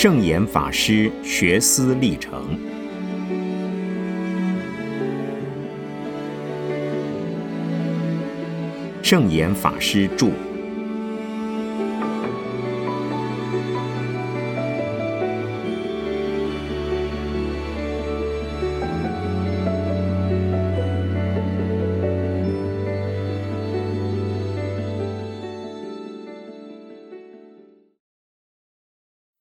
圣严法师学思历程，圣严法师著。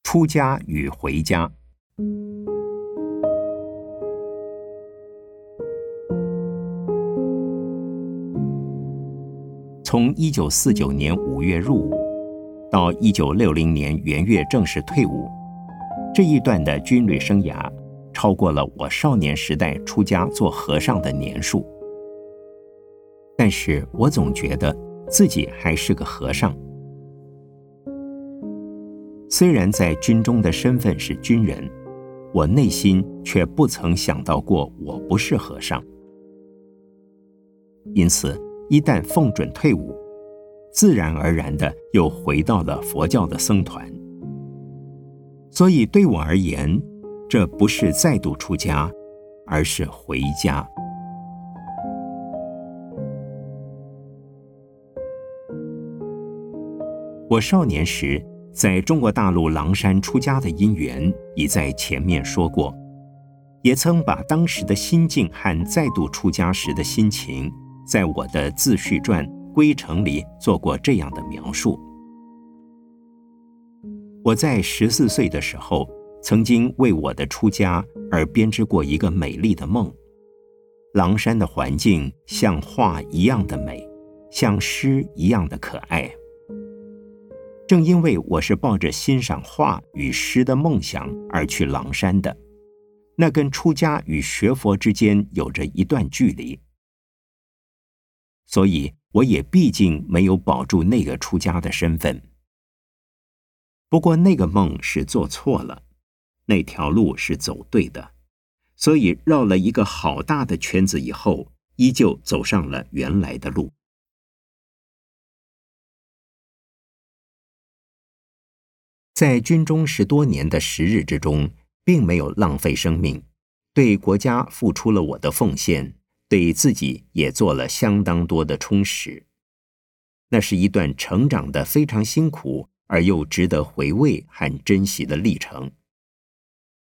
出家与回家。从一九四九年五月入伍到一九六零年元月正式退伍，这一段的军旅生涯超过了我少年时代出家做和尚的年数。但是我总觉得自己还是个和尚。虽然在军中的身份是军人，我内心却不曾想到过我不是和尚。因此，一旦奉准退伍，自然而然的又回到了佛教的僧团。所以对我而言，这不是再度出家，而是回家。我少年时。在中国大陆狼山出家的因缘已在前面说过，也曾把当时的心境和再度出家时的心情，在我的自序传《归程》里做过这样的描述。我在十四岁的时候，曾经为我的出家而编织过一个美丽的梦。狼山的环境像画一样的美，像诗一样的可爱。正因为我是抱着欣赏画与诗的梦想而去狼山的，那跟出家与学佛之间有着一段距离，所以我也毕竟没有保住那个出家的身份。不过那个梦是做错了，那条路是走对的，所以绕了一个好大的圈子以后，依旧走上了原来的路。在军中十多年的时日之中，并没有浪费生命，对国家付出了我的奉献，对自己也做了相当多的充实。那是一段成长的非常辛苦而又值得回味和珍惜的历程。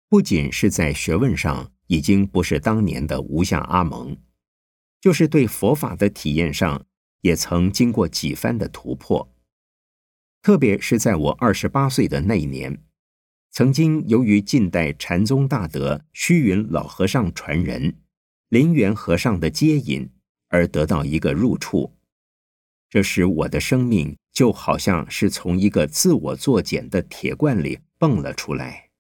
不仅是在学问上已经不是当年的无相阿蒙，就是对佛法的体验上，也曾经过几番的突破。特别是在我二十八岁的那一年，曾经由于近代禅宗大德虚云老和尚传人、林源和尚的接引，而得到一个入处，这时我的生命就好像是从一个自我作茧的铁罐里蹦了出来。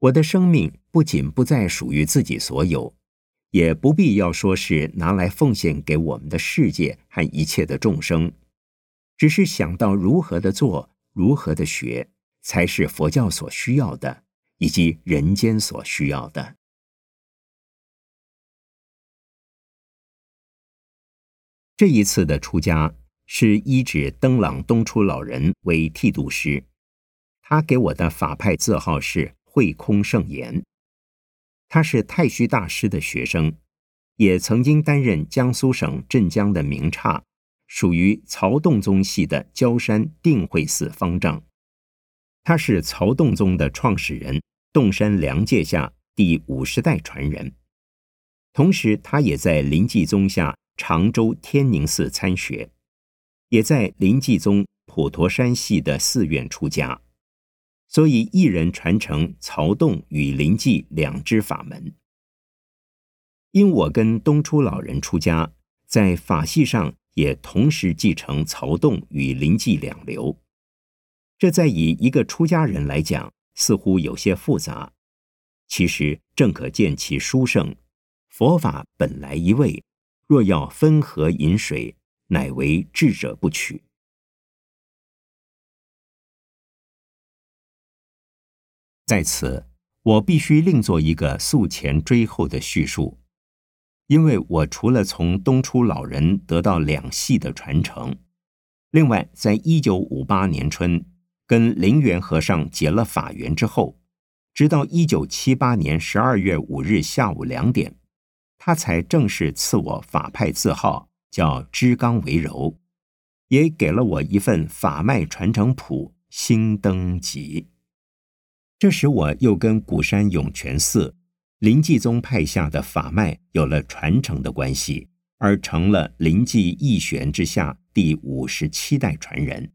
我的生命不仅不再属于自己所有。也不必要说是拿来奉献给我们的世界和一切的众生，只是想到如何的做，如何的学，才是佛教所需要的，以及人间所需要的。这一次的出家是依指登朗东初老人为剃度师，他给我的法派字号是慧空圣言。他是太虚大师的学生，也曾经担任江苏省镇江的名刹，属于曹洞宗系的焦山定慧寺方丈。他是曹洞宗的创始人，洞山良界下第五十代传人。同时，他也在临济宗下常州天宁寺参学，也在临济宗普陀山系的寺院出家。所以，一人传承曹洞与林济两支法门。因我跟东初老人出家，在法系上也同时继承曹洞与林济两流。这在以一个出家人来讲，似乎有些复杂。其实正可见其殊胜。佛法本来一味，若要分河饮水，乃为智者不取。在此，我必须另做一个溯前追后的叙述，因为我除了从东初老人得到两系的传承，另外，在一九五八年春跟灵源和尚结了法缘之后，直到一九七八年十二月五日下午两点，他才正式赐我法派字号，叫知刚为柔，也给了我一份法脉传承谱新登集。这使，我又跟古山涌泉寺临济宗派下的法脉有了传承的关系，而成了临济义玄之下第五十七代传人。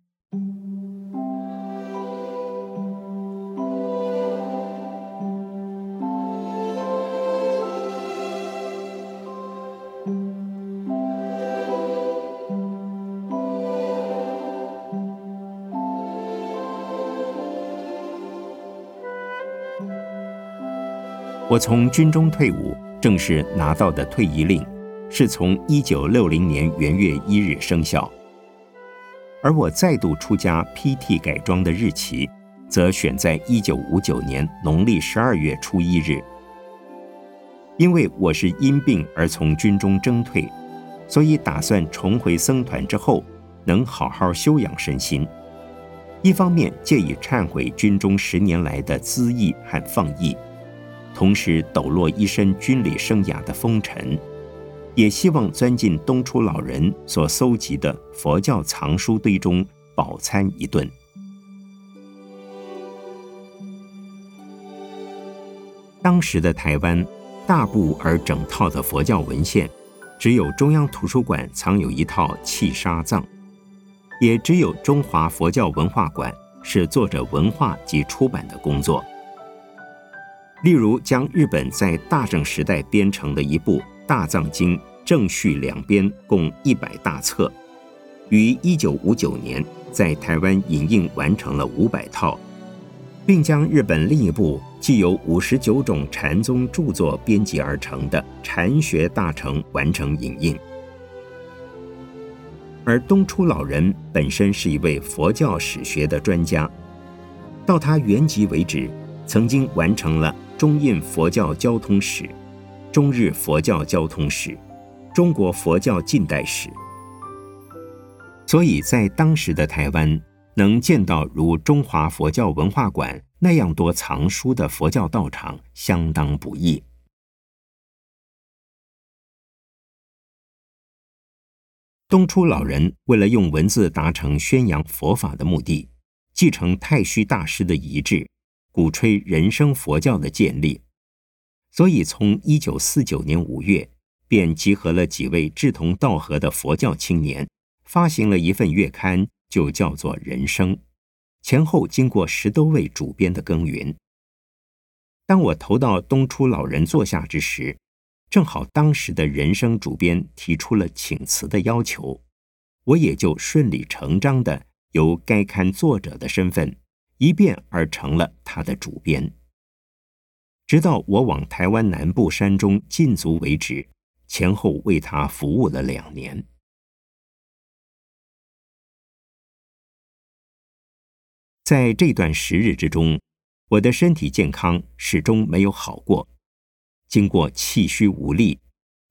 我从军中退伍，正式拿到的退役令，是从一九六零年元月一日生效。而我再度出家 PT 改装的日期，则选在一九五九年农历十二月初一日。因为我是因病而从军中征退，所以打算重回僧团之后，能好好休养身心。一方面借以忏悔军中十年来的恣意和放逸。同时抖落一身军旅生涯的风尘，也希望钻进东初老人所搜集的佛教藏书堆中饱餐一顿。当时的台湾，大部而整套的佛教文献，只有中央图书馆藏有一套《契沙藏》，也只有中华佛教文化馆是做着文化及出版的工作。例如，将日本在大正时代编成的一部《大藏经》正序两编共一百大册，于一九五九年在台湾引印完成了五百套，并将日本另一部既有五十九种禅宗著作编辑而成的《禅学大成》完成引印。而东初老人本身是一位佛教史学的专家，到他圆寂为止，曾经完成了。中印佛教交通史、中日佛教交通史、中国佛教近代史，所以在当时的台湾，能见到如中华佛教文化馆那样多藏书的佛教道场，相当不易。东初老人为了用文字达成宣扬佛法的目的，继承太虚大师的遗志。鼓吹人生佛教的建立，所以从一九四九年五月，便集合了几位志同道合的佛教青年，发行了一份月刊，就叫做《人生》。前后经过十多位主编的耕耘。当我投到东初老人座下之时，正好当时的人生主编提出了请辞的要求，我也就顺理成章的由该刊作者的身份。一变而成了他的主编，直到我往台湾南部山中禁足为止，前后为他服务了两年。在这段时日之中，我的身体健康始终没有好过，经过气虚无力、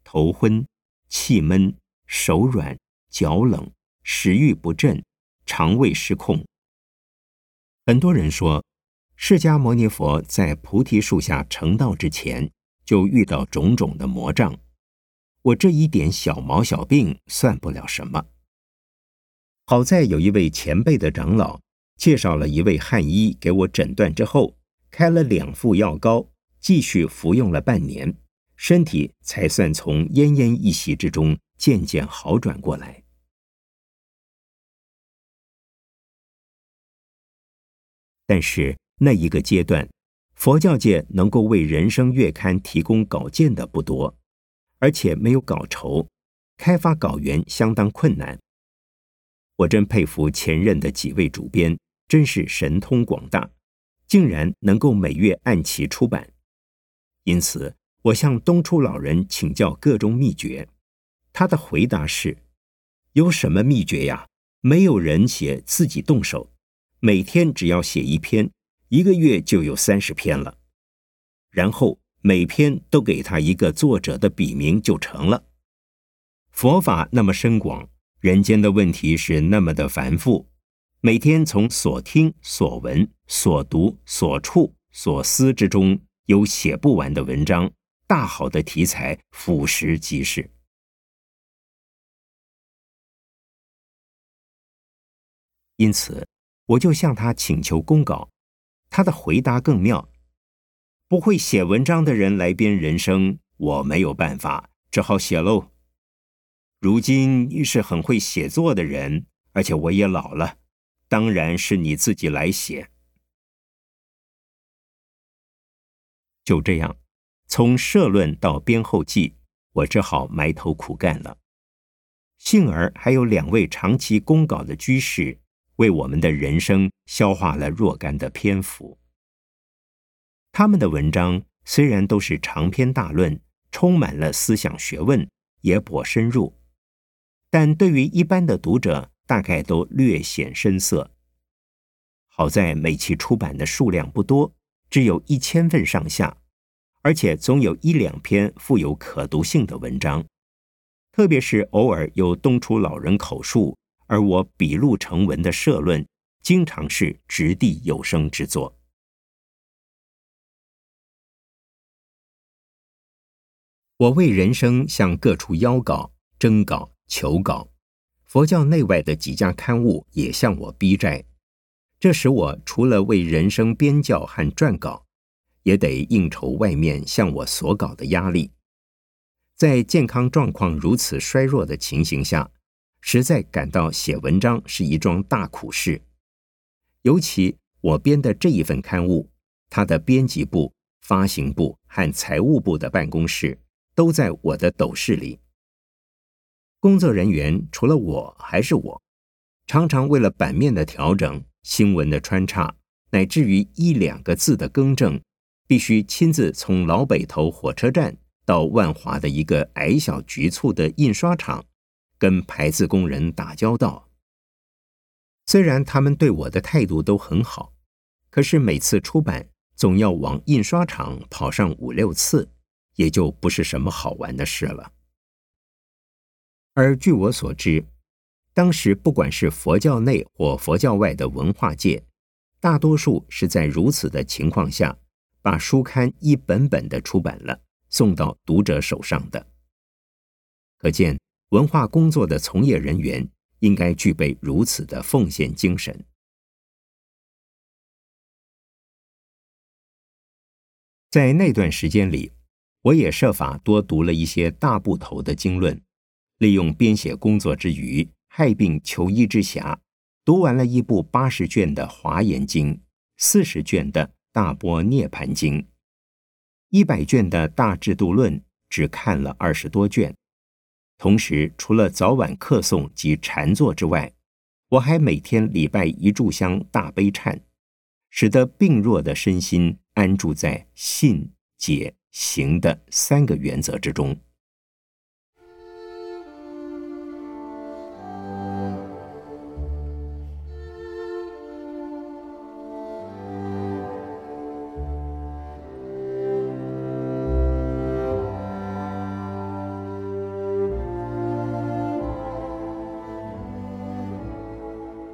头昏、气闷、手软、脚冷、食欲不振、肠胃失控。很多人说，释迦牟尼佛在菩提树下成道之前，就遇到种种的魔障。我这一点小毛小病算不了什么。好在有一位前辈的长老介绍了一位汉医给我诊断之后，开了两副药膏，继续服用了半年，身体才算从奄奄一息之中渐渐好转过来。但是那一个阶段，佛教界能够为《人生月刊》提供稿件的不多，而且没有稿酬，开发稿源相当困难。我真佩服前任的几位主编，真是神通广大，竟然能够每月按期出版。因此，我向东初老人请教各种秘诀，他的回答是：有什么秘诀呀？没有人写，自己动手。每天只要写一篇，一个月就有三十篇了。然后每篇都给他一个作者的笔名就成了。佛法那么深广，人间的问题是那么的繁复，每天从所听、所闻、所读、所触、所思之中，有写不完的文章，大好的题材俯拾即是。因此，我就向他请求公稿，他的回答更妙。不会写文章的人来编人生，我没有办法，只好写喽。如今你是很会写作的人，而且我也老了，当然是你自己来写。就这样，从社论到编后记，我只好埋头苦干了。幸而还有两位长期公稿的居士，为我们的人生消化了若干的篇幅。他们的文章虽然都是长篇大论，充满了思想学问，也颇深入，但对于一般的读者，大概都略显深涩。好在每期出版的数量不多，只有一千份上下，而且总有一两篇富有可读性的文章，特别是偶尔有东楚老人口述，而我笔录成文的社论，经常是掷地有声之作。我为人生向各处邀稿、征稿、求稿，佛教内外的几家刊物也向我逼债，这使我除了为人生编教和撰稿，也得应酬外面向我索稿的压力。在健康状况如此衰弱的情形下，实在感到写文章是一桩大苦事。尤其我编的这一份刊物，它的编辑部、发行部和财务部的办公室。都在我的斗室里。工作人员除了我还是我，常常为了版面的调整、新闻的穿插，乃至于一两个字的更正，必须亲自从老北头火车站到万华的一个矮小局促的印刷厂，跟排字工人打交道。虽然他们对我的态度都很好，可是每次出版总要往印刷厂跑上五六次。也就不是什么好玩的事了。而据我所知，当时不管是佛教内或佛教外的文化界，大多数是在如此的情况下，把书刊一本本的出版了，送到读者手上的。可见文化工作的从业人员应该具备如此的奉献精神。在那段时间里。我也设法多读了一些大部头的经论，利用编写工作之余，害病求医之暇，读完了一部八十卷的《华严经》，四十卷的《大波涅盘经》，一百卷的大制度论，只看了二十多卷。同时，除了早晚客诵及禅坐之外，我还每天礼拜一炷香大悲忏，使得病弱的身心安住在信解。行的三个原则之中。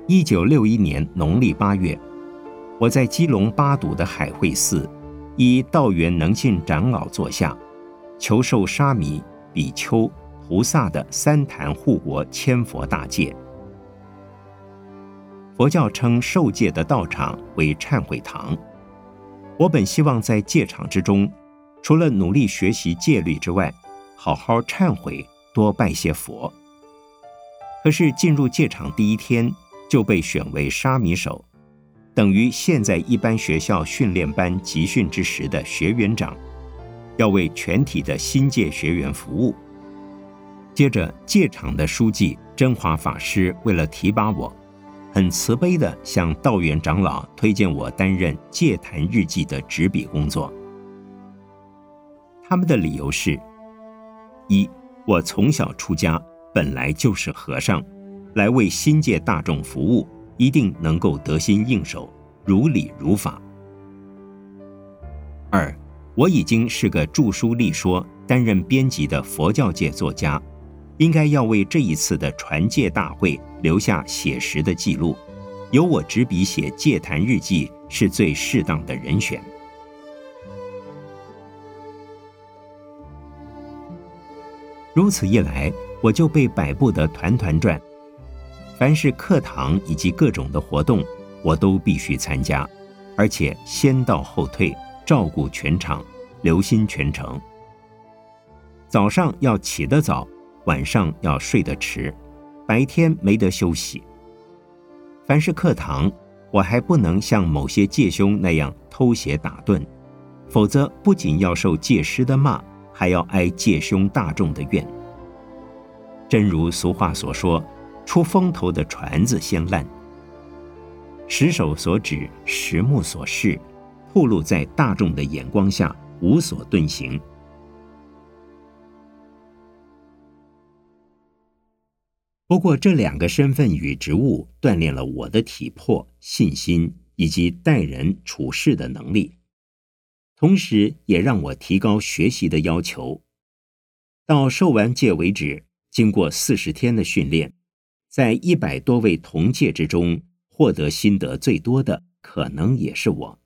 一九六一年农历八月，我在基隆八堵的海会寺。以道元能信长老座下，求受沙弥、比丘、菩萨的三坛护国千佛大戒。佛教称受戒的道场为忏悔堂。我本希望在戒场之中，除了努力学习戒律之外，好好忏悔，多拜些佛。可是进入戒场第一天，就被选为沙弥手。等于现在一般学校训练班集训之时的学员长，要为全体的新界学员服务。接着，戒场的书记真华法师为了提拔我，很慈悲地向道元长老推荐我担任戒坛日记的执笔工作。他们的理由是：一，我从小出家，本来就是和尚，来为新界大众服务。一定能够得心应手，如理如法。二，我已经是个著书立说、担任编辑的佛教界作家，应该要为这一次的传戒大会留下写实的记录，由我执笔写戒坛日记是最适当的人选。如此一来，我就被摆布得团团转。凡是课堂以及各种的活动，我都必须参加，而且先到后退，照顾全场，留心全程。早上要起得早，晚上要睡得迟，白天没得休息。凡是课堂，我还不能像某些戒兄那样偷写打盹，否则不仅要受戒师的骂。还要挨戒凶大众的怨。真如俗话所说：“出风头的船子先烂。”石手所指，实木所示，暴露在大众的眼光下，无所遁形。不过，这两个身份与职务锻炼了我的体魄、信心以及待人处事的能力。同时，也让我提高学习的要求。到受完戒为止，经过四十天的训练，在一百多位同戒之中，获得心得最多的，可能也是我。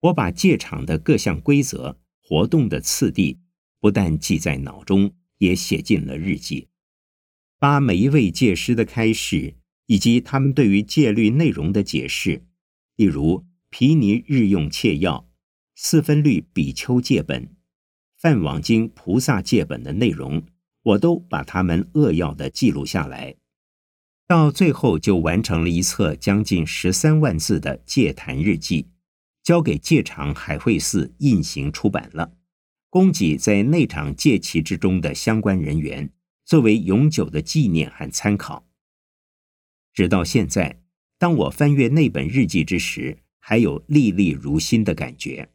我把戒场的各项规则、活动的次第，不但记在脑中，也写进了日记，把每一位戒师的开示，以及他们对于戒律内容的解释，例如。毗尼日用切要，四分律比丘戒本，梵网经菩萨戒本的内容，我都把他们扼要的记录下来，到最后就完成了一册将近十三万字的戒坛日记，交给戒场海会寺印行出版了，供给在内场戒期之中的相关人员作为永久的纪念和参考。直到现在，当我翻阅那本日记之时，还有历历如新的感觉。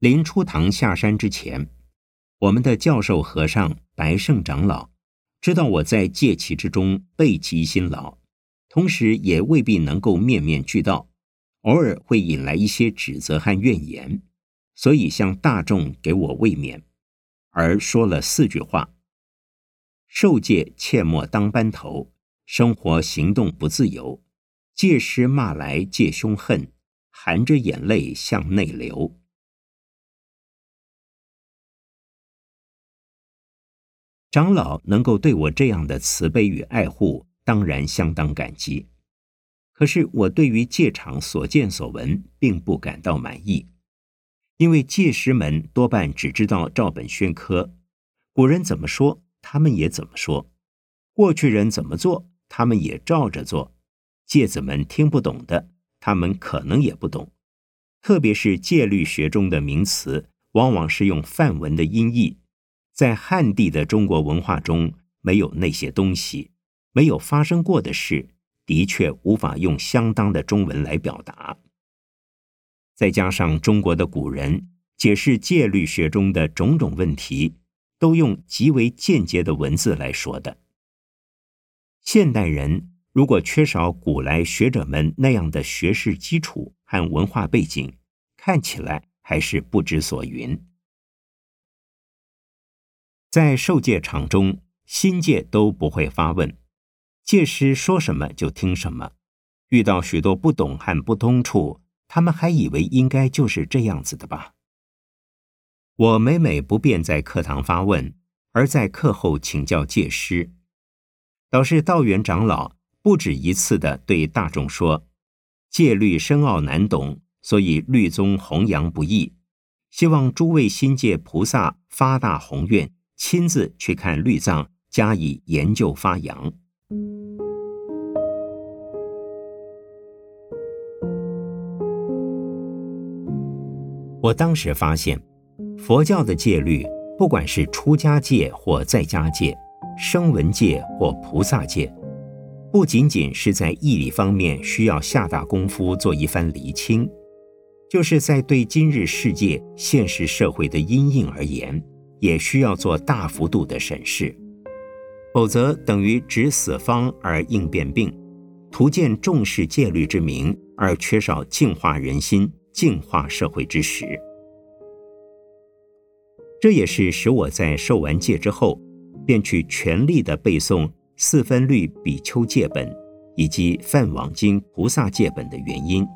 临出堂下山之前，我们的教授和尚白胜长老知道我在戒期之中备极辛劳，同时也未必能够面面俱到，偶尔会引来一些指责和怨言，所以向大众给我慰勉，而说了四句话：受戒切莫当班头。生活行动不自由，戒师骂来戒凶恨，含着眼泪向内流。长老能够对我这样的慈悲与爱护，当然相当感激。可是我对于戒场所见所闻，并不感到满意，因为戒师们多半只知道照本宣科，古人怎么说，他们也怎么说；过去人怎么做。他们也照着做，戒子们听不懂的，他们可能也不懂。特别是戒律学中的名词，往往是用梵文的音译，在汉地的中国文化中没有那些东西，没有发生过的事，的确无法用相当的中文来表达。再加上中国的古人解释戒律学中的种种问题，都用极为间接的文字来说的。现代人如果缺少古来学者们那样的学识基础和文化背景，看起来还是不知所云。在受戒场中，新戒都不会发问，戒师说什么就听什么。遇到许多不懂和不通处，他们还以为应该就是这样子的吧。我每每不便在课堂发问，而在课后请教戒师。导师道元长老不止一次的对大众说：“戒律深奥难懂，所以律宗弘扬不易。希望诸位新界菩萨发大宏愿，亲自去看律藏，加以研究发扬。”我当时发现，佛教的戒律，不管是出家戒或在家戒。声闻界或菩萨界，不仅仅是在义理方面需要下大功夫做一番厘清，就是在对今日世界现实社会的因应而言，也需要做大幅度的审视，否则等于指死方而应变病，图见重视戒律之名而缺少净化人心、净化社会之实。这也是使我在受完戒之后，便去全力的背诵四分律比丘戒本以及梵网经菩萨戒本的原因。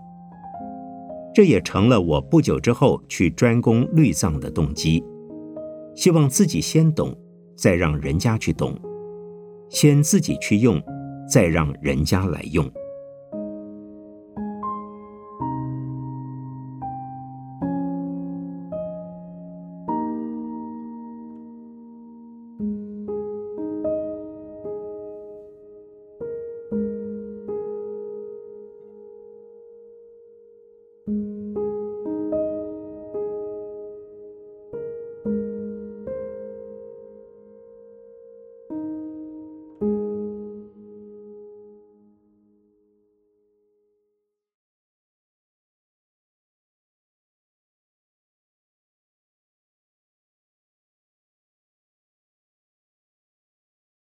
这也成了我不久之后去专攻律藏的动机，希望自己先懂，再让人家去懂；先自己去用，再让人家来用。